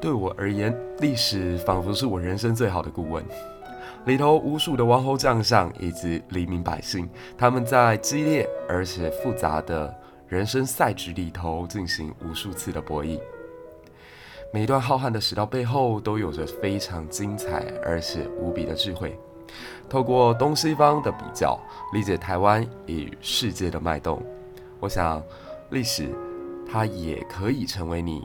对我而言，历史仿佛是我人生最好的顾问。里头无数的王侯将相以及黎民百姓，他们在激烈而且复杂的人生赛局里头进行无数次的博弈。每一段浩瀚的史料背后，都有着非常精彩而且无比的智慧。透过东西方的比较，理解台湾与世界的脉动，我想，历史它也可以成为你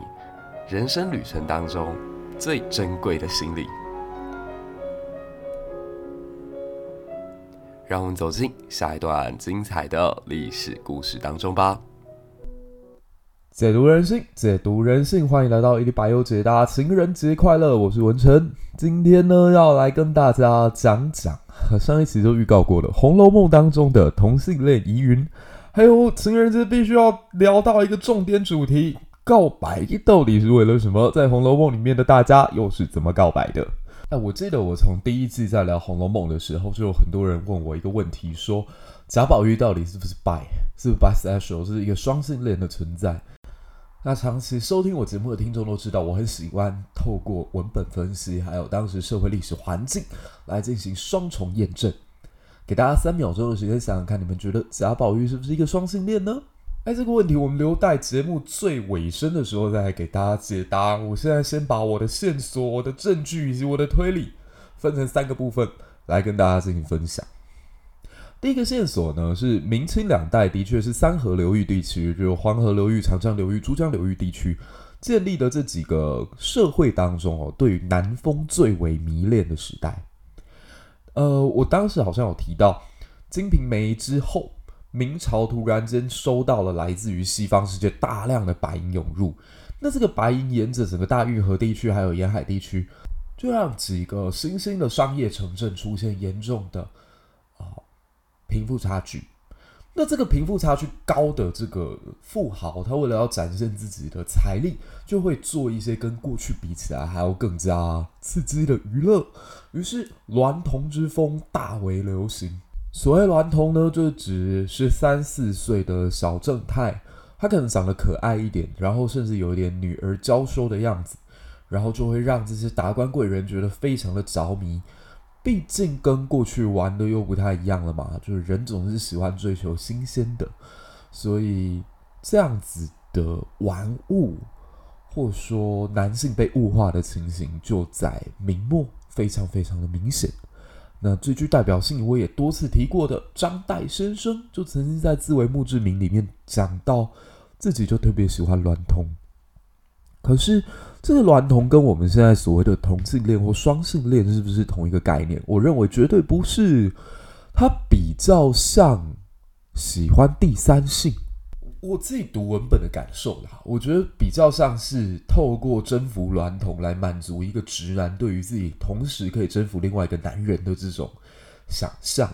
人生旅程当中最珍贵的行李。让我们走进下一段精彩的历史故事当中吧。解读人性，解读人性，欢迎来到一历百忧解答，情人节快乐！我是文成，今天呢要来跟大家讲讲上一期就预告过的《红楼梦》当中的同性恋疑云，还有情人节必须要聊到一个重点主题——告白到底是为了什么？在《红楼梦》里面的大家又是怎么告白的？哎，我记得我从第一季在聊《红楼梦》的时候，就有很多人问我一个问题，说贾宝玉到底是不是 bi，是不是 bisexual，是一个双性恋的存在？那长期收听我节目的听众都知道，我很喜欢透过文本分析，还有当时社会历史环境来进行双重验证。给大家三秒钟的时间想想看，你们觉得贾宝玉是不是一个双性恋呢？哎，这个问题我们留待节目最尾声的时候再来给大家解答。我现在先把我的线索、我的证据以及我的推理分成三个部分来跟大家进行分享。第一个线索呢，是明清两代的确是三河流域地区，就是黄河流域、长江流域、珠江流域地区建立的这几个社会当中哦，对于南风最为迷恋的时代。呃，我当时好像有提到《金瓶梅》之后，明朝突然间收到了来自于西方世界大量的白银涌入，那这个白银沿着整个大运河地区还有沿海地区，就让几个新兴的商业城镇出现严重的啊。贫富差距，那这个贫富差距高的这个富豪，他为了要展现自己的财力，就会做一些跟过去比起来还要更加刺激的娱乐。于是娈童之风大为流行。所谓娈童呢，就指十三四岁的小正太，他可能长得可爱一点，然后甚至有一点女儿娇羞的样子，然后就会让这些达官贵人觉得非常的着迷。毕竟跟过去玩的又不太一样了嘛，就是人总是喜欢追求新鲜的，所以这样子的玩物，或说男性被物化的情形，就在明末非常非常的明显。那最具代表性，我也多次提过的张岱先生，就曾经在《自为墓志铭》里面讲到，自己就特别喜欢娈童。可是，这个娈童跟我们现在所谓的同性恋或双性恋是不是同一个概念？我认为绝对不是，他比较像喜欢第三性。我自己读文本的感受啦，我觉得比较像是透过征服娈童来满足一个直男对于自己同时可以征服另外一个男人的这种想象。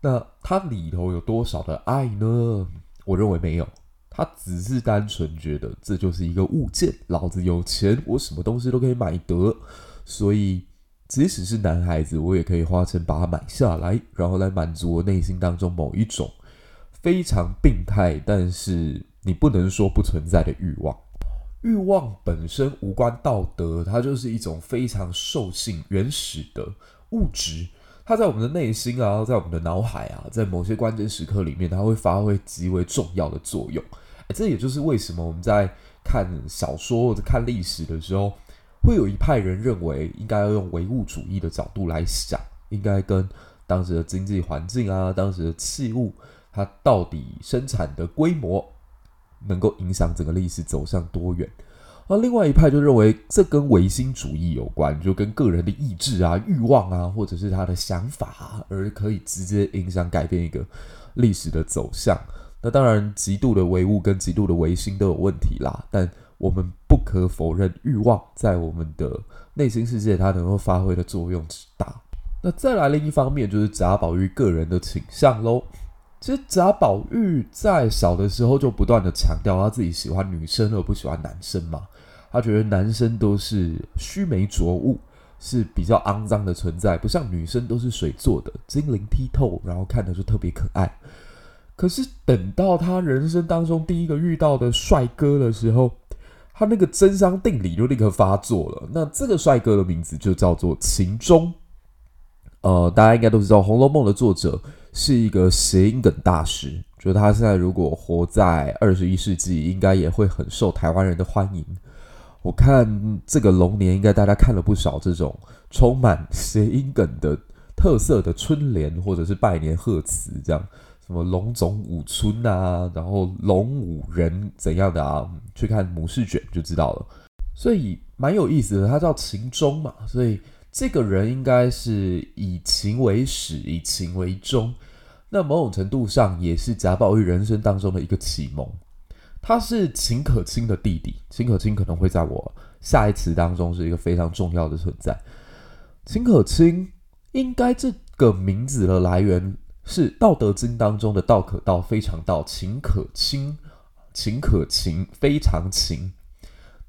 那它里头有多少的爱呢？我认为没有。他只是单纯觉得这就是一个物件，老子有钱，我什么东西都可以买得，所以即使是男孩子，我也可以花钱把它买下来，然后来满足我内心当中某一种非常病态，但是你不能说不存在的欲望。欲望本身无关道德，它就是一种非常兽性、原始的物质，它在我们的内心啊，在我们的脑海啊，在某些关键时刻里面，它会发挥极为重要的作用。这也就是为什么我们在看小说或者看历史的时候，会有一派人认为应该要用唯物主义的角度来想，应该跟当时的经济环境啊、当时的器物，它到底生产的规模能够影响整个历史走向多远。而另外一派就认为这跟唯心主义有关，就跟个人的意志啊、欲望啊，或者是他的想法，而可以直接影响改变一个历史的走向。那当然，极度的唯物跟极度的唯心都有问题啦。但我们不可否认，欲望在我们的内心世界，它能够发挥的作用之大。那再来另一方面，就是贾宝玉个人的倾向喽。其实贾宝玉在小的时候就不断的强调他自己喜欢女生而不喜欢男生嘛。他觉得男生都是须眉浊物，是比较肮脏的存在，不像女生都是水做的，晶莹剔透，然后看着就特别可爱。可是等到他人生当中第一个遇到的帅哥的时候，他那个真香定理就立刻发作了。那这个帅哥的名字就叫做秦钟。呃，大家应该都知道，《红楼梦》的作者是一个谐音梗大师，觉得他现在如果活在二十一世纪，应该也会很受台湾人的欢迎。我看这个龙年，应该大家看了不少这种充满谐音梗的特色的春联，或者是拜年贺词，这样什么龙总五春啊，然后龙五人怎样的啊？去看母试卷就知道了。所以蛮有意思的，他叫秦钟嘛，所以。这个人应该是以秦为始，以秦为终，那某种程度上也是贾宝玉人生当中的一个启蒙。他是秦可卿的弟弟，秦可卿可能会在我下一词当中是一个非常重要的存在。秦可卿应该这个名字的来源是《道德经》当中的“道可道，非常道；秦可卿，秦可卿，非常秦”。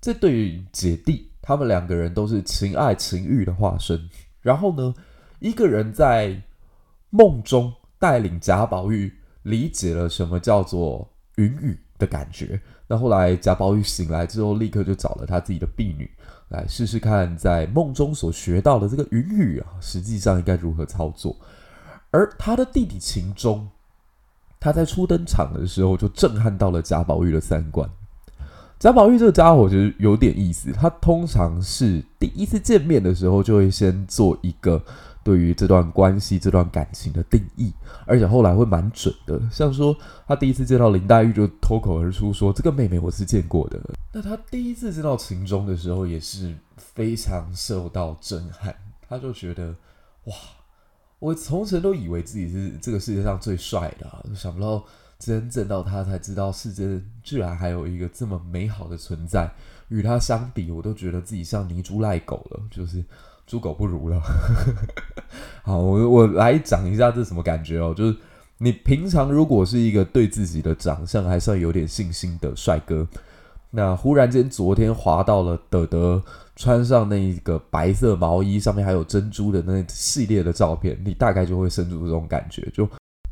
这对于姐弟。他们两个人都是情爱情欲的化身。然后呢，一个人在梦中带领贾宝玉理解了什么叫做云雨的感觉。那后来贾宝玉醒来之后，立刻就找了他自己的婢女来试试看，在梦中所学到的这个云雨啊，实际上应该如何操作。而他的弟弟秦钟，他在初登场的时候就震撼到了贾宝玉的三观。贾宝玉这个家伙其实有点意思，他通常是第一次见面的时候就会先做一个对于这段关系、这段感情的定义，而且后来会蛮准的。像说他第一次见到林黛玉就脱口而出说：“这个妹妹我是见过的。”那他第一次见到秦钟的时候也是非常受到震撼，他就觉得哇，我从前都以为自己是这个世界上最帅的，想不到。真正到他才知道，世间居然还有一个这么美好的存在。与他相比，我都觉得自己像泥猪赖狗了，就是猪狗不如了。好，我我来讲一下这什么感觉哦，就是你平常如果是一个对自己的长相还算有点信心的帅哥，那忽然间昨天滑到了德德穿上那一个白色毛衣，上面还有珍珠的那系列的照片，你大概就会生出这种感觉，就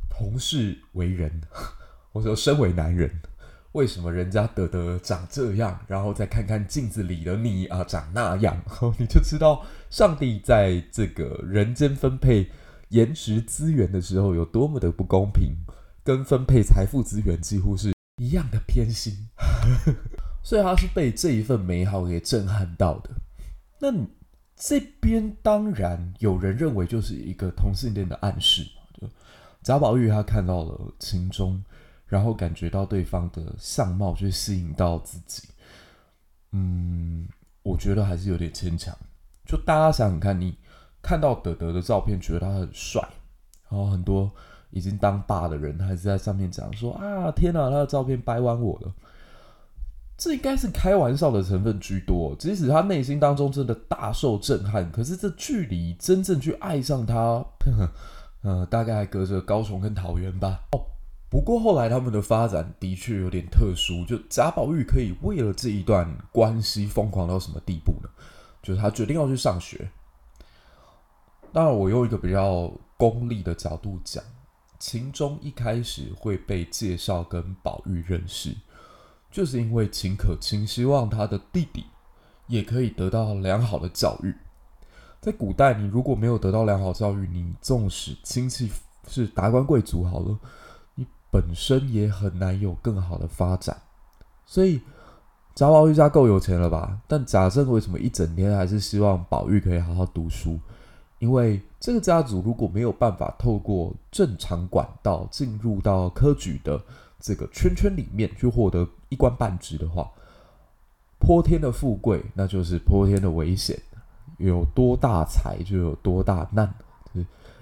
同是为人。我说，身为男人，为什么人家德德长这样，然后再看看镜子里的你啊，长那样，你就知道上帝在这个人间分配颜值资源的时候有多么的不公平，跟分配财富资源几乎是一样的偏心。所以他是被这一份美好给震撼到的。那这边当然有人认为就是一个同性恋的暗示，就贾宝玉他看到了秦钟。然后感觉到对方的相貌去吸引到自己，嗯，我觉得还是有点牵强。就大家想想看，你看到德德的照片，觉得他很帅，然后很多已经当爸的人还是在上面讲说啊，天哪，他的照片掰弯我了。这应该是开玩笑的成分居多，即使他内心当中真的大受震撼，可是这距离真正去爱上他，呵 呵呃，大概还隔着高雄跟桃园吧。哦。不过后来他们的发展的确有点特殊，就贾宝玉可以为了这一段关系疯狂到什么地步呢？就是他决定要去上学。当然，我用一个比较功利的角度讲，秦钟一开始会被介绍跟宝玉认识，就是因为秦可卿希望他的弟弟也可以得到良好的教育。在古代，你如果没有得到良好教育，你纵使亲戚是达官贵族好了。你本身也很难有更好的发展，所以贾宝玉家够有钱了吧？但贾政为什么一整天还是希望宝玉可以好好读书？因为这个家族如果没有办法透过正常管道进入到科举的这个圈圈里面去获得一官半职的话，泼天的富贵那就是泼天的危险，有多大财就有多大难。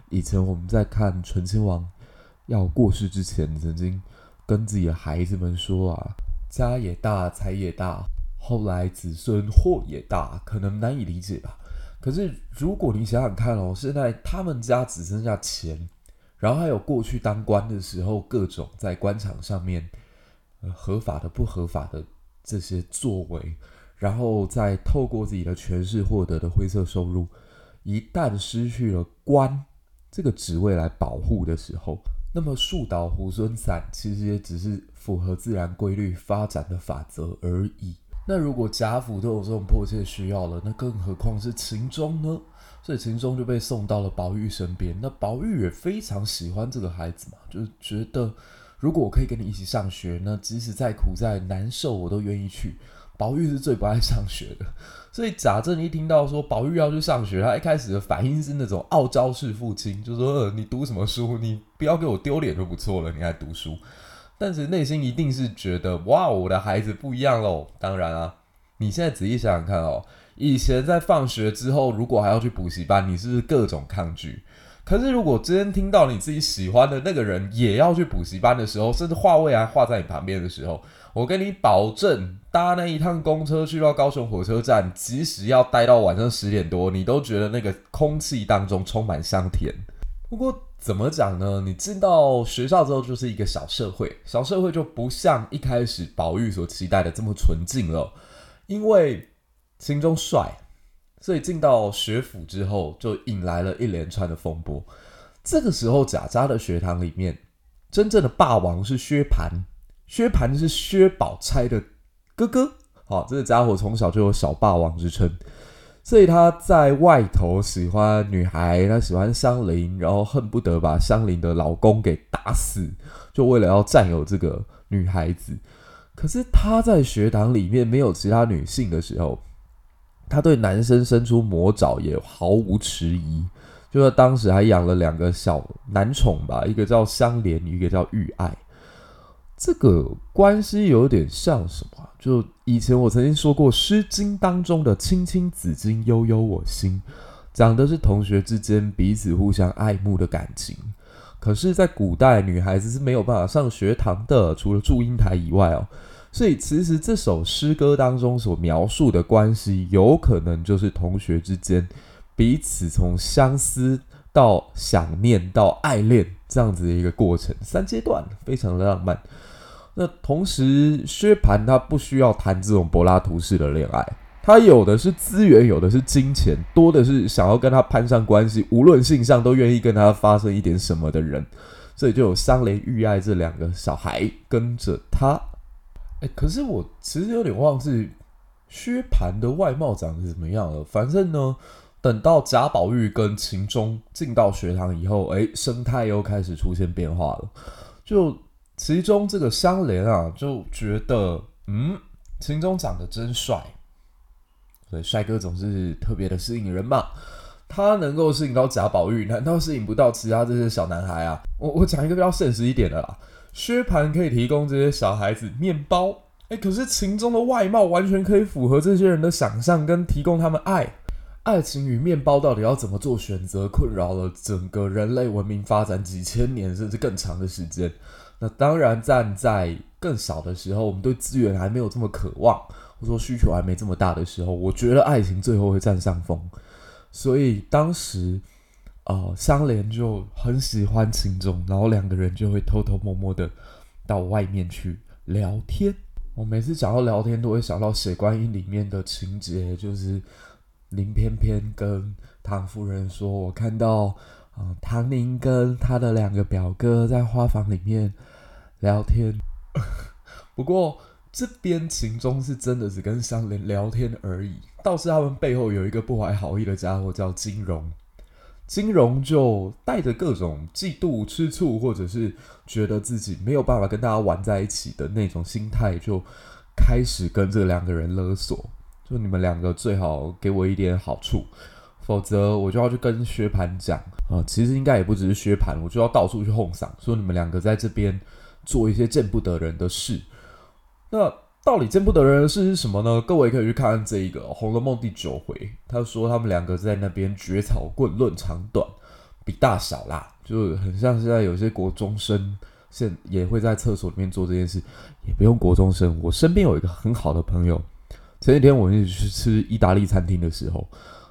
以前我们在看醇亲王。要过世之前，曾经跟自己的孩子们说啊，家也大，财也大，后来子孙祸也大，可能难以理解吧。可是如果你想想看哦，现在他们家只剩下钱，然后还有过去当官的时候各种在官场上面，呃，合法的、不合法的这些作为，然后再透过自己的权势获得的灰色收入，一旦失去了官这个职位来保护的时候。那么树倒猢狲散，其实也只是符合自然规律发展的法则而已。那如果贾府都有这种迫切需要了，那更何况是秦钟呢？所以秦钟就被送到了宝玉身边。那宝玉也非常喜欢这个孩子嘛，就觉得如果我可以跟你一起上学，那即使再苦再难受，我都愿意去。宝玉是最不爱上学的，所以贾政一听到说宝玉要去上学，他一开始的反应是那种傲娇式父亲，就说：“，你读什么书？你不要给我丢脸就不错了，你还读书。”但是内心一定是觉得：“哇，我的孩子不一样喽！”当然啊，你现在仔细想想看哦，以前在放学之后，如果还要去补习班，你是不是各种抗拒？可是如果今天听到你自己喜欢的那个人也要去补习班的时候，甚至画位还画在你旁边的时候，我跟你保证，搭那一趟公车去到高雄火车站，即使要待到晚上十点多，你都觉得那个空气当中充满香甜。不过怎么讲呢？你进到学校之后，就是一个小社会，小社会就不像一开始宝玉所期待的这么纯净了。因为心中帅，所以进到学府之后，就引来了一连串的风波。这个时候，贾家的学堂里面，真正的霸王是薛蟠。薛蟠是薛宝钗的哥哥，好，这个家伙从小就有小霸王之称，所以他在外头喜欢女孩，他喜欢香菱，然后恨不得把香菱的老公给打死，就为了要占有这个女孩子。可是他在学堂里面没有其他女性的时候，他对男生伸出魔爪也毫无迟疑，就是当时还养了两个小男宠吧，一个叫香莲，一个叫玉爱。这个关系有点像什么？就以前我曾经说过，《诗经》当中的“青青子衿，悠悠我心”，讲的是同学之间彼此互相爱慕的感情。可是，在古代，女孩子是没有办法上学堂的，除了祝英台以外哦。所以，其实这首诗歌当中所描述的关系，有可能就是同学之间彼此从相思到想念到爱恋这样子的一个过程，三阶段，非常的浪漫。那同时，薛蟠他不需要谈这种柏拉图式的恋爱，他有的是资源，有的是金钱，多的是想要跟他攀上关系，无论性上都愿意跟他发生一点什么的人，所以就有香莲玉爱这两个小孩跟着他。哎，可是我其实有点忘记薛蟠的外貌长得怎么样了。反正呢，等到贾宝玉跟秦钟进到学堂以后，哎，生态又开始出现变化了，就。其中这个香莲啊，就觉得嗯，秦钟长得真帅，所以帅哥总是特别的吸引人嘛。他能够吸引到贾宝玉，难道吸引不到其他这些小男孩啊？我我讲一个比较现实一点的啦，薛蟠可以提供这些小孩子面包，哎，可是秦钟的外貌完全可以符合这些人的想象，跟提供他们爱。爱情与面包到底要怎么做选择，困扰了整个人类文明发展几千年甚至更长的时间。那当然，站在更小的时候，我们对资源还没有这么渴望，或者说需求还没这么大的时候，我觉得爱情最后会占上风。所以当时，呃，香莲就很喜欢秦钟，然后两个人就会偷偷摸摸的到外面去聊天。我每次讲到聊天，都会想到《写观音》里面的情节，就是林翩翩跟唐夫人说：“我看到。”啊，唐宁跟他的两个表哥在花房里面聊天。不过这边秦钟是真的只跟香莲聊天而已，倒是他们背后有一个不怀好意的家伙叫金荣。金荣就带着各种嫉妒、吃醋，或者是觉得自己没有办法跟大家玩在一起的那种心态，就开始跟这两个人勒索，就你们两个最好给我一点好处。否则我就要去跟薛蟠讲啊，其实应该也不只是薛蟠，我就要到处去哄嗓，说你们两个在这边做一些见不得人的事。那到底见不得人的事是什么呢？各位可以去看看这一个《红楼梦》第九回，他说他们两个在那边绝草棍论长短，比大小啦，就很像现在有些国中生现也会在厕所里面做这件事，也不用国中生，我身边有一个很好的朋友，前几天我们一起去吃意大利餐厅的时候。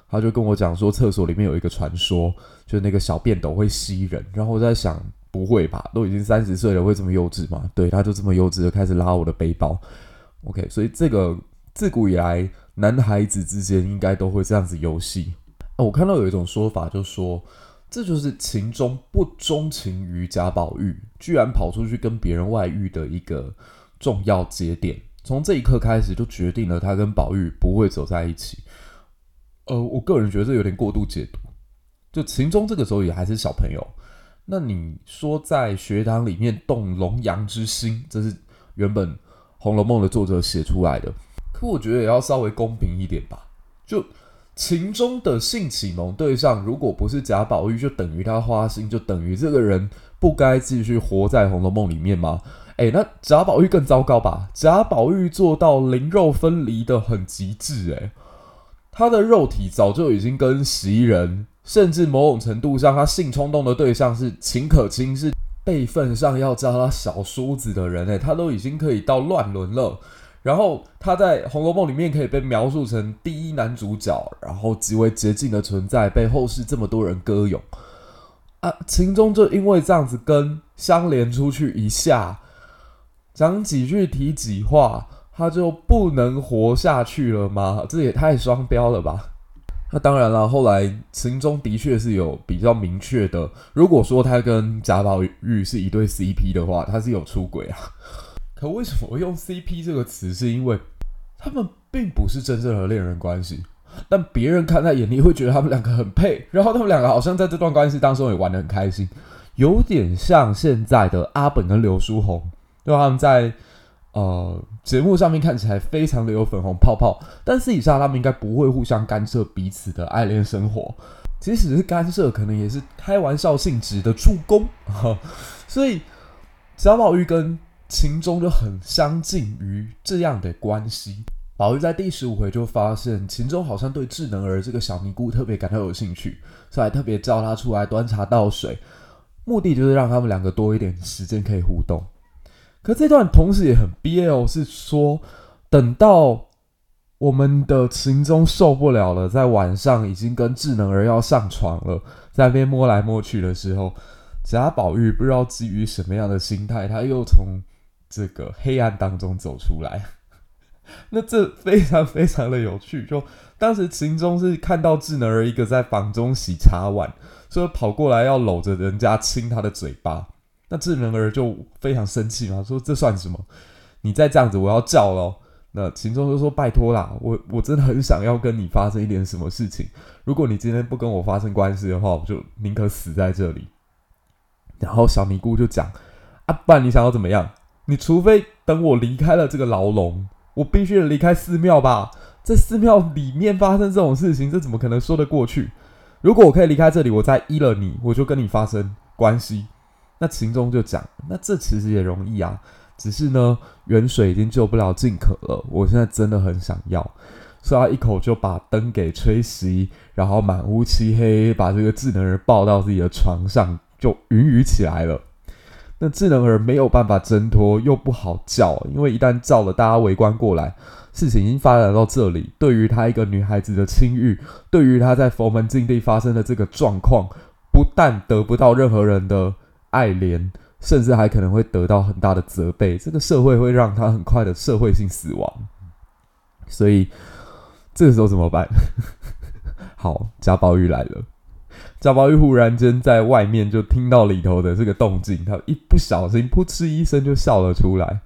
他就跟我讲说，厕所里面有一个传说，就是那个小便斗会吸人。然后我在想，不会吧？都已经三十岁了，会这么幼稚吗？对，他就这么幼稚的开始拉我的背包。OK，所以这个自古以来，男孩子之间应该都会这样子游戏。啊，我看到有一种说法，就说这就是秦钟不钟情于贾宝玉，居然跑出去跟别人外遇的一个重要节点。从这一刻开始就决定了他跟宝玉不会走在一起。呃，我个人觉得这有点过度解读。就秦钟这个时候也还是小朋友，那你说在学堂里面动龙阳之心，这是原本《红楼梦》的作者写出来的，可我觉得也要稍微公平一点吧。就秦钟的性启蒙对象，如果不是贾宝玉，就等于他花心，就等于这个人不该继续活在《红楼梦》里面吗？诶，那贾宝玉更糟糕吧？贾宝玉做到灵肉分离的很极致，诶，他的肉体早就已经跟袭人，甚至某种程度上，他性冲动的对象是秦可卿，是辈分上要叫他小叔子的人，诶，他都已经可以到乱伦了。然后他在《红楼梦》里面可以被描述成第一男主角，然后极为洁净的存在，被后世这么多人歌咏啊。秦钟就因为这样子跟香莲出去一下，讲几句提几话，他就不能活下去了吗？这也太双标了吧！那当然了，后来秦钟的确是有比较明确的，如果说他跟贾宝玉是一对 CP 的话，他是有出轨啊。可为什么我用 CP 这个词？是因为他们并不是真正的恋人关系，但别人看在眼里会觉得他们两个很配，然后他们两个好像在这段关系当中也玩得很开心，有点像现在的阿本跟刘书宏，对？他们在呃节目上面看起来非常的有粉红泡泡，但私底下他们应该不会互相干涉彼此的爱恋生活，即使是干涉，可能也是开玩笑性质的助攻。所以贾宝玉跟秦钟就很相近于这样的关系。宝玉在第十五回就发现秦钟好像对智能儿这个小尼姑特别感到有兴趣，所以还特别叫他出来端茶倒水，目的就是让他们两个多一点时间可以互动。可这段同时也很 BL，是说等到我们的秦钟受不了了，在晚上已经跟智能儿要上床了，在那边摸来摸去的时候，贾宝玉不知道基于什么样的心态，他又从。这个黑暗当中走出来，那这非常非常的有趣。就当时秦钟是看到智能儿一个在房中洗茶碗，所以跑过来要搂着人家亲他的嘴巴。那智能儿就非常生气嘛，说这算什么？你再这样子，我要叫了。那秦钟就说：“拜托啦，我我真的很想要跟你发生一点什么事情。如果你今天不跟我发生关系的话，我就宁可死在这里。”然后小尼姑就讲：“啊，不然你想要怎么样？”你除非等我离开了这个牢笼，我必须离开寺庙吧？在寺庙里面发生这种事情，这怎么可能说得过去？如果我可以离开这里，我再依了你，我就跟你发生关系。那秦钟就讲，那这其实也容易啊，只是呢，远水已经救不了近渴了。我现在真的很想要，所以他一口就把灯给吹熄，然后满屋漆黑，把这个智能人抱到自己的床上，就云雨起来了。那智能儿没有办法挣脱，又不好叫，因为一旦叫了，大家围观过来，事情已经发展到这里。对于她一个女孩子的清誉，对于她在佛门禁地发生的这个状况，不但得不到任何人的爱怜，甚至还可能会得到很大的责备。这个社会会让他很快的社会性死亡。所以这个时候怎么办？好，贾宝玉来了。贾宝玉忽然间在外面就听到里头的这个动静，他一不小心噗嗤一声就笑了出来，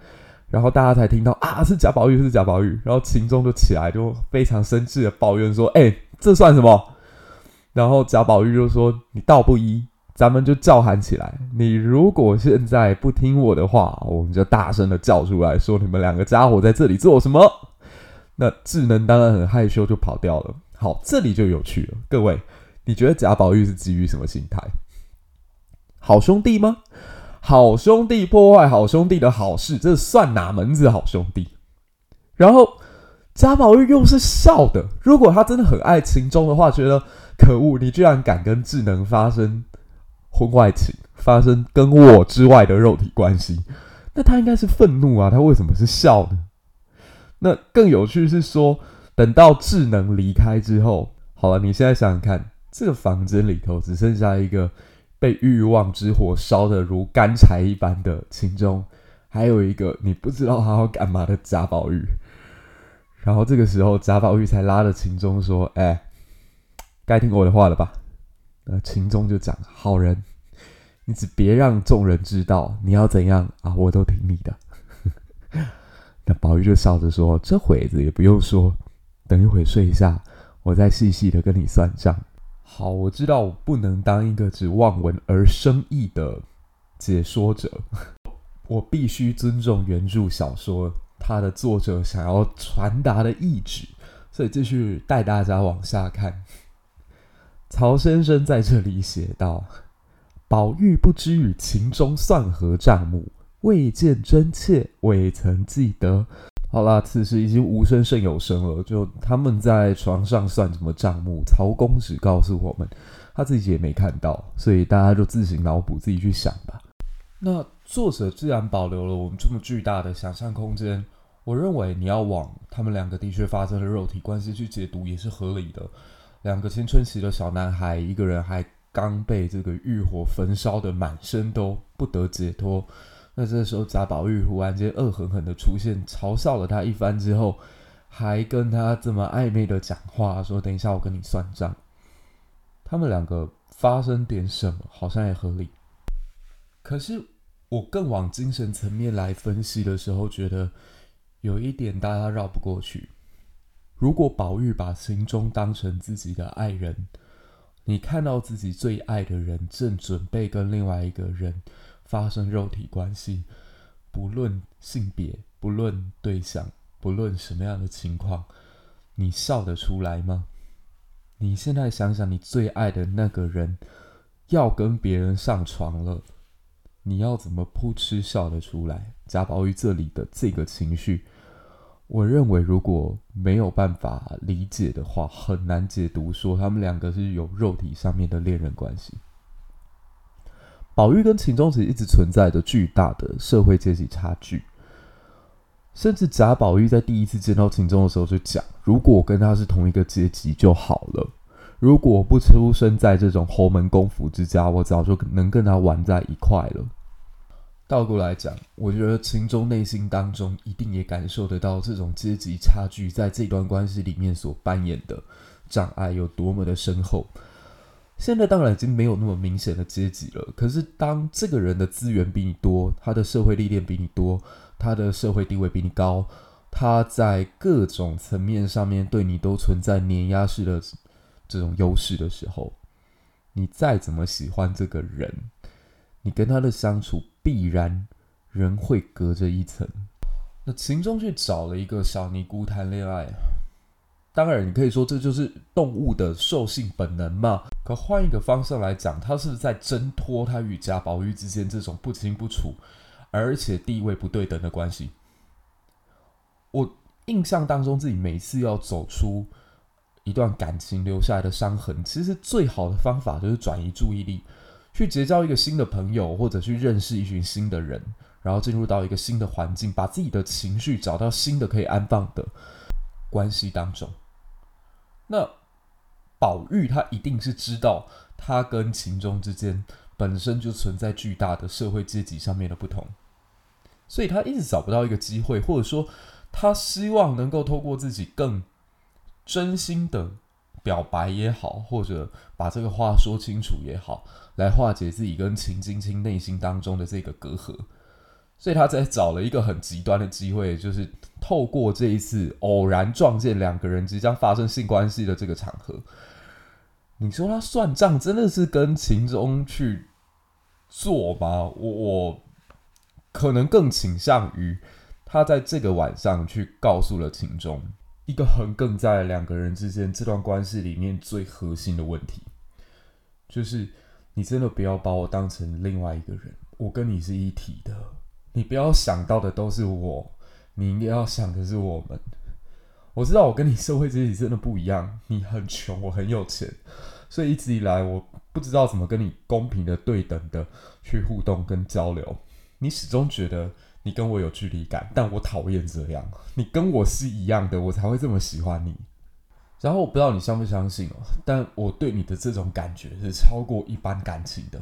然后大家才听到啊，是贾宝玉，是贾宝玉，然后秦钟就起来就非常生气的抱怨说：“哎、这算什么？”然后贾宝玉就说：“你道不一，咱们就叫喊起来。你如果现在不听我的话，我们就大声的叫出来说你们两个家伙在这里做什么？”那智能当然很害羞就跑掉了。好，这里就有趣了，各位。你觉得贾宝玉是基于什么心态？好兄弟吗？好兄弟破坏好兄弟的好事，这算哪门子好兄弟？然后贾宝玉又是笑的。如果他真的很爱秦钟的话，觉得可恶，你居然敢跟智能发生婚外情，发生跟我之外的肉体关系，那他应该是愤怒啊。他为什么是笑呢？那更有趣是说，等到智能离开之后，好了，你现在想想看。这个房间里头只剩下一个被欲望之火烧得如干柴一般的秦钟，还有一个你不知道他要干嘛的贾宝玉。然后这个时候，贾宝玉才拉着秦钟说：“哎，该听我的话了吧？”那秦钟就讲：“好人，你只别让众人知道你要怎样啊，我都听你的。”那宝玉就笑着说：“这会子也不用说，等一会睡一下，我再细细的跟你算账。”好，我知道我不能当一个只望文而生义的解说者，我必须尊重原著小说它的作者想要传达的意旨，所以继续带大家往下看。曹先生在这里写道：“宝玉不知与秦钟算何账目，未见真切，未曾记得。”好啦，此时已经无声胜有声了。就他们在床上算什么账目，曹公只告诉我们，他自己也没看到，所以大家就自行脑补，自己去想吧。那作者自然保留了我们这么巨大的想象空间。我认为你要往他们两个的确发生了肉体关系去解读也是合理的。两个青春期的小男孩，一个人还刚被这个欲火焚烧的满身都不得解脱。那这时候贾宝玉忽然间恶狠狠的出现，嘲笑了他一番之后，还跟他这么暧昧的讲话，说等一下我跟你算账。他们两个发生点什么，好像也合理。可是我更往精神层面来分析的时候，觉得有一点大家绕不过去。如果宝玉把秦钟当成自己的爱人，你看到自己最爱的人正准备跟另外一个人发生肉体关系，不论性别，不论对象，不论什么样的情况，你笑得出来吗？你现在想想，你最爱的那个人要跟别人上床了，你要怎么扑哧笑得出来？贾宝玉这里的这个情绪。我认为，如果没有办法理解的话，很难解读说他们两个是有肉体上面的恋人关系。宝玉跟秦钟其实一直存在着巨大的社会阶级差距，甚至贾宝玉在第一次见到秦钟的时候就讲：“如果我跟他是同一个阶级就好了，如果我不出生在这种侯门公府之家，我早就能跟他玩在一块了。”倒过来讲，我觉得秦钟内心当中一定也感受得到这种阶级差距在这段关系里面所扮演的障碍有多么的深厚。现在当然已经没有那么明显的阶级了，可是当这个人的资源比你多，他的社会历练比你多，他的社会地位比你高，他在各种层面上面对你都存在碾压式的这种优势的时候，你再怎么喜欢这个人，你跟他的相处。必然人会隔着一层。那秦钟去找了一个小尼姑谈恋爱，当然你可以说这就是动物的兽性本能嘛。可换一个方向来讲，他是在挣脱他与贾宝玉之间这种不清不楚，而且地位不对等的关系。我印象当中，自己每次要走出一段感情留下来的伤痕，其实最好的方法就是转移注意力。去结交一个新的朋友，或者去认识一群新的人，然后进入到一个新的环境，把自己的情绪找到新的可以安放的关系当中。那宝玉他一定是知道，他跟秦钟之间本身就存在巨大的社会阶级上面的不同，所以他一直找不到一个机会，或者说他希望能够透过自己更真心的。表白也好，或者把这个话说清楚也好，来化解自己跟秦晶晶内心当中的这个隔阂，所以他在找了一个很极端的机会，就是透过这一次偶然撞见两个人即将发生性关系的这个场合，你说他算账真的是跟秦钟去做吗？我我可能更倾向于他在这个晚上去告诉了秦钟。一个横亘在两个人之间这段关系里面最核心的问题，就是你真的不要把我当成另外一个人，我跟你是一体的。你不要想到的都是我，你应该要想的是我们。我知道我跟你社会阶级真的不一样，你很穷，我很有钱，所以一直以来我不知道怎么跟你公平的、对等的去互动跟交流。你始终觉得。你跟我有距离感，但我讨厌这样。你跟我是一样的，我才会这么喜欢你。然后我不知道你相不相信哦，但我对你的这种感觉是超过一般感情的。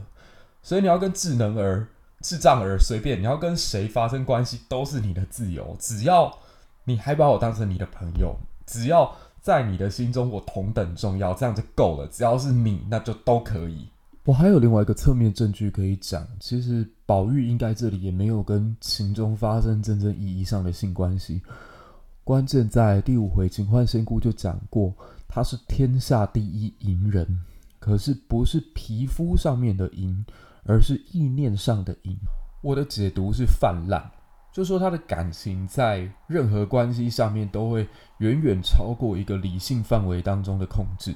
所以你要跟智能儿、智障儿随便，你要跟谁发生关系都是你的自由，只要你还把我当成你的朋友，只要在你的心中我同等重要，这样就够了。只要是你，那就都可以。我还有另外一个侧面证据可以讲，其实宝玉应该这里也没有跟秦钟发生真正意义上的性关系。关键在第五回，警幻仙姑就讲过，她是天下第一淫人，可是不是皮肤上面的淫，而是意念上的淫。我的解读是泛滥，就说他的感情在任何关系上面都会远远超过一个理性范围当中的控制。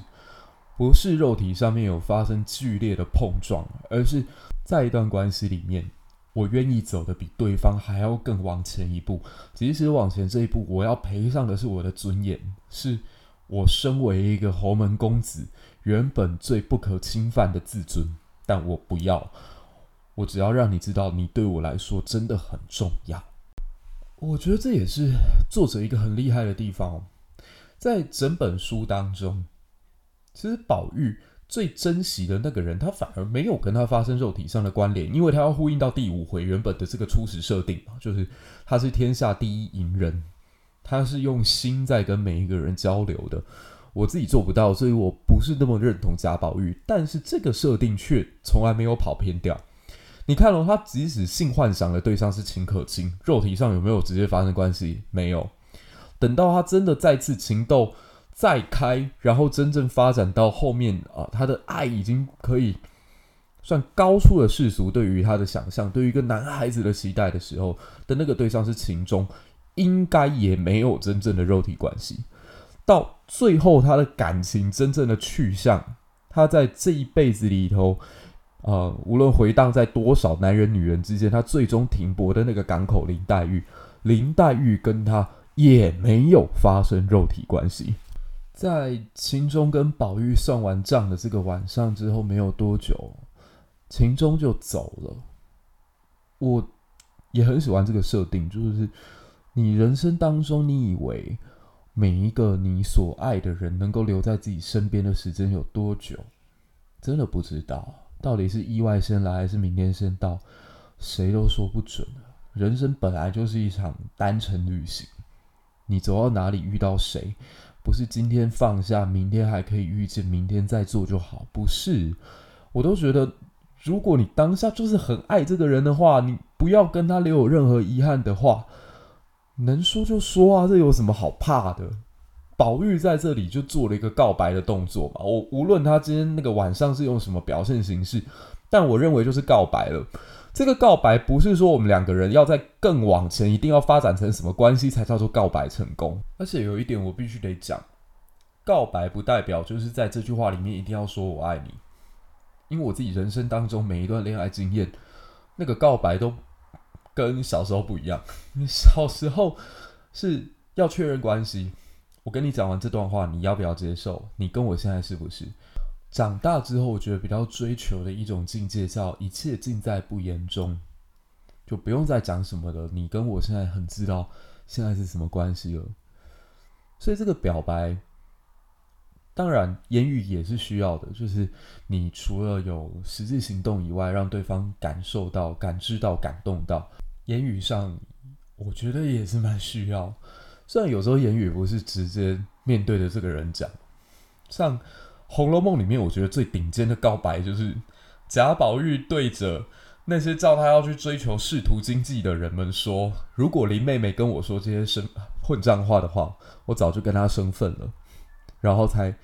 不是肉体上面有发生剧烈的碰撞，而是在一段关系里面，我愿意走得比对方还要更往前一步。即使往前这一步，我要赔上的是我的尊严，是我身为一个侯门公子原本最不可侵犯的自尊。但我不要，我只要让你知道，你对我来说真的很重要。我觉得这也是作者一个很厉害的地方，在整本书当中。其实宝玉最珍惜的那个人，他反而没有跟他发生肉体上的关联，因为他要呼应到第五回原本的这个初始设定嘛，就是他是天下第一淫人，他是用心在跟每一个人交流的。我自己做不到，所以我不是那么认同贾宝玉，但是这个设定却从来没有跑偏掉。你看哦，他即使性幻想的对象是秦可卿，肉体上有没有直接发生关系？没有。等到他真的再次情窦。再开，然后真正发展到后面啊，他的爱已经可以算高出了世俗对于他的想象，对于一个男孩子的期待的时候的那个对象是秦钟，应该也没有真正的肉体关系。到最后，他的感情真正的去向，他在这一辈子里头，呃，无论回荡在多少男人女人之间，他最终停泊的那个港口林黛玉，林黛玉跟他也没有发生肉体关系。在秦钟跟宝玉算完账的这个晚上之后，没有多久，秦钟就走了。我也很喜欢这个设定，就是你人生当中，你以为每一个你所爱的人能够留在自己身边的时间有多久？真的不知道，到底是意外先来还是明天先到，谁都说不准。人生本来就是一场单程旅行，你走到哪里遇到谁？不是今天放下，明天还可以遇见，明天再做就好。不是，我都觉得，如果你当下就是很爱这个人的话，你不要跟他留有任何遗憾的话，能说就说啊，这有什么好怕的？宝玉在这里就做了一个告白的动作嘛。我无论他今天那个晚上是用什么表现形式，但我认为就是告白了。这个告白不是说我们两个人要在更往前，一定要发展成什么关系才叫做告白成功。而且有一点我必须得讲，告白不代表就是在这句话里面一定要说我爱你。因为我自己人生当中每一段恋爱经验，那个告白都跟小时候不一样。你小时候是要确认关系，我跟你讲完这段话，你要不要接受？你跟我现在是不是？长大之后，我觉得比较追求的一种境界叫一切尽在不言中，就不用再讲什么了。你跟我现在很知道现在是什么关系了，所以这个表白，当然言语也是需要的，就是你除了有实际行动以外，让对方感受到、感知到、感动到，言语上我觉得也是蛮需要。虽然有时候言语不是直接面对着这个人讲，像。《红楼梦》里面，我觉得最顶尖的告白就是贾宝玉对着那些叫他要去追求仕途经济的人们说：“如果林妹妹跟我说这些生混账话的话，我早就跟她生分了。”然后才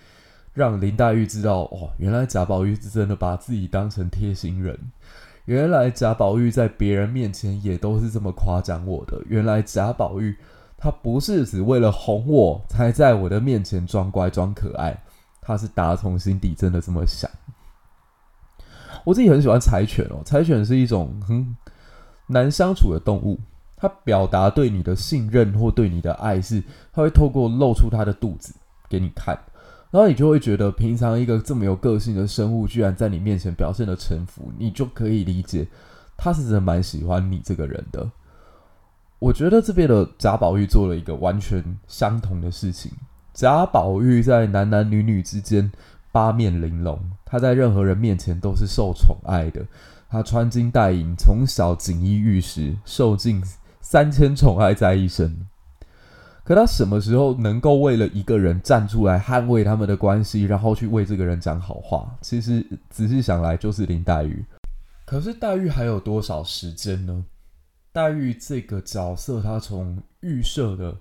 让林黛玉知道，哦，原来贾宝玉是真的把自己当成贴心人。原来贾宝玉在别人面前也都是这么夸奖我的。原来贾宝玉他不是只为了哄我才在我的面前装乖装可爱。他是打从心底真的这么想。我自己很喜欢柴犬哦，柴犬是一种很难相处的动物。它表达对你的信任或对你的爱是，它会透过露出它的肚子给你看，然后你就会觉得，平常一个这么有个性的生物，居然在你面前表现的臣服，你就可以理解，他是真的蛮喜欢你这个人的。我觉得这边的贾宝玉做了一个完全相同的事情。贾宝玉在男男女女之间八面玲珑，他在任何人面前都是受宠爱的。他穿金戴银，从小锦衣玉食，受尽三千宠爱在一身。可他什么时候能够为了一个人站出来捍卫他们的关系，然后去为这个人讲好话？其实仔细想来，就是林黛玉。可是黛玉还有多少时间呢？黛玉这个角色，她从预设的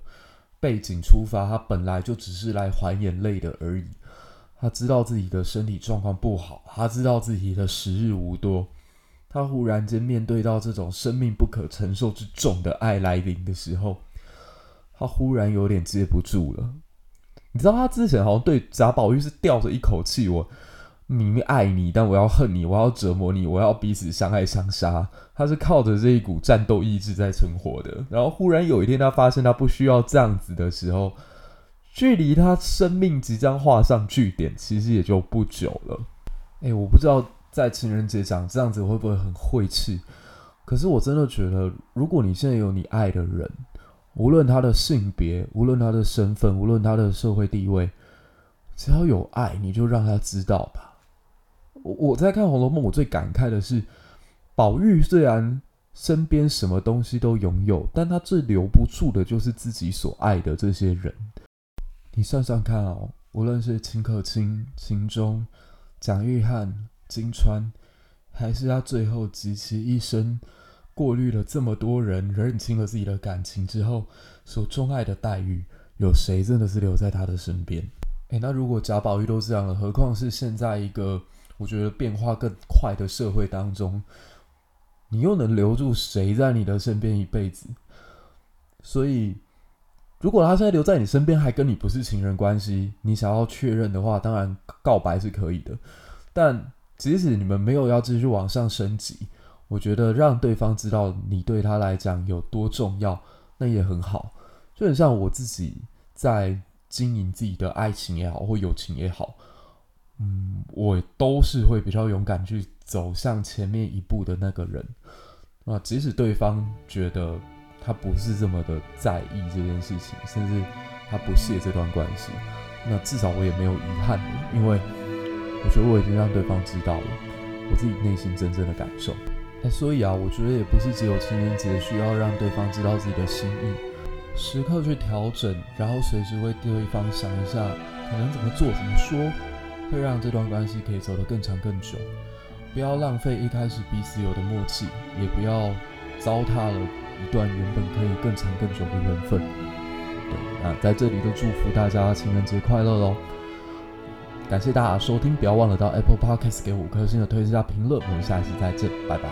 背景出发，他本来就只是来还眼泪的而已。他知道自己的身体状况不好，他知道自己的时日无多。他忽然间面对到这种生命不可承受之重的爱来临的时候，他忽然有点接不住了。你知道，他之前好像对贾宝玉是吊着一口气，我。明明爱你，但我要恨你，我要折磨你，我要彼此相爱相杀。他是靠着这一股战斗意志在存活的。然后忽然有一天，他发现他不需要这样子的时候，距离他生命即将画上句点，其实也就不久了。哎，我不知道在情人节讲这样子会不会很晦气？可是我真的觉得，如果你现在有你爱的人，无论他的性别，无论他的身份，无论他的社会地位，只要有爱，你就让他知道吧。我我在看《红楼梦》，我最感慨的是，宝玉虽然身边什么东西都拥有，但他最留不住的就是自己所爱的这些人。你算算看哦，无论是秦可卿、秦钟、蒋玉菡、金川，还是他最后集其一生过滤了这么多人，认清了自己的感情之后，所钟爱的黛玉，有谁真的是留在他的身边？诶，那如果贾宝玉都这样了，何况是现在一个？我觉得变化更快的社会当中，你又能留住谁在你的身边一辈子？所以，如果他现在留在你身边，还跟你不是情人关系，你想要确认的话，当然告白是可以的。但即使你们没有要继续往上升级，我觉得让对方知道你对他来讲有多重要，那也很好。就很像我自己在经营自己的爱情也好，或友情也好。嗯，我都是会比较勇敢去走向前面一步的那个人那，即使对方觉得他不是这么的在意这件事情，甚至他不屑这段关系，那至少我也没有遗憾，因为我觉得我已经让对方知道了我自己内心真正的感受。哎，所以啊，我觉得也不是只有情人节需要让对方知道自己的心意，时刻去调整，然后随时为对方想一下可能怎么做、怎么说。会让这段关系可以走得更长更久，不要浪费一开始彼此有的默契，也不要糟蹋了一段原本可以更长更久的缘分。对，那在这里就祝福大家情人节快乐喽！感谢大家收听，不要忘了到 Apple Podcast 给五颗星的推荐加评论，我们下期再见，拜拜。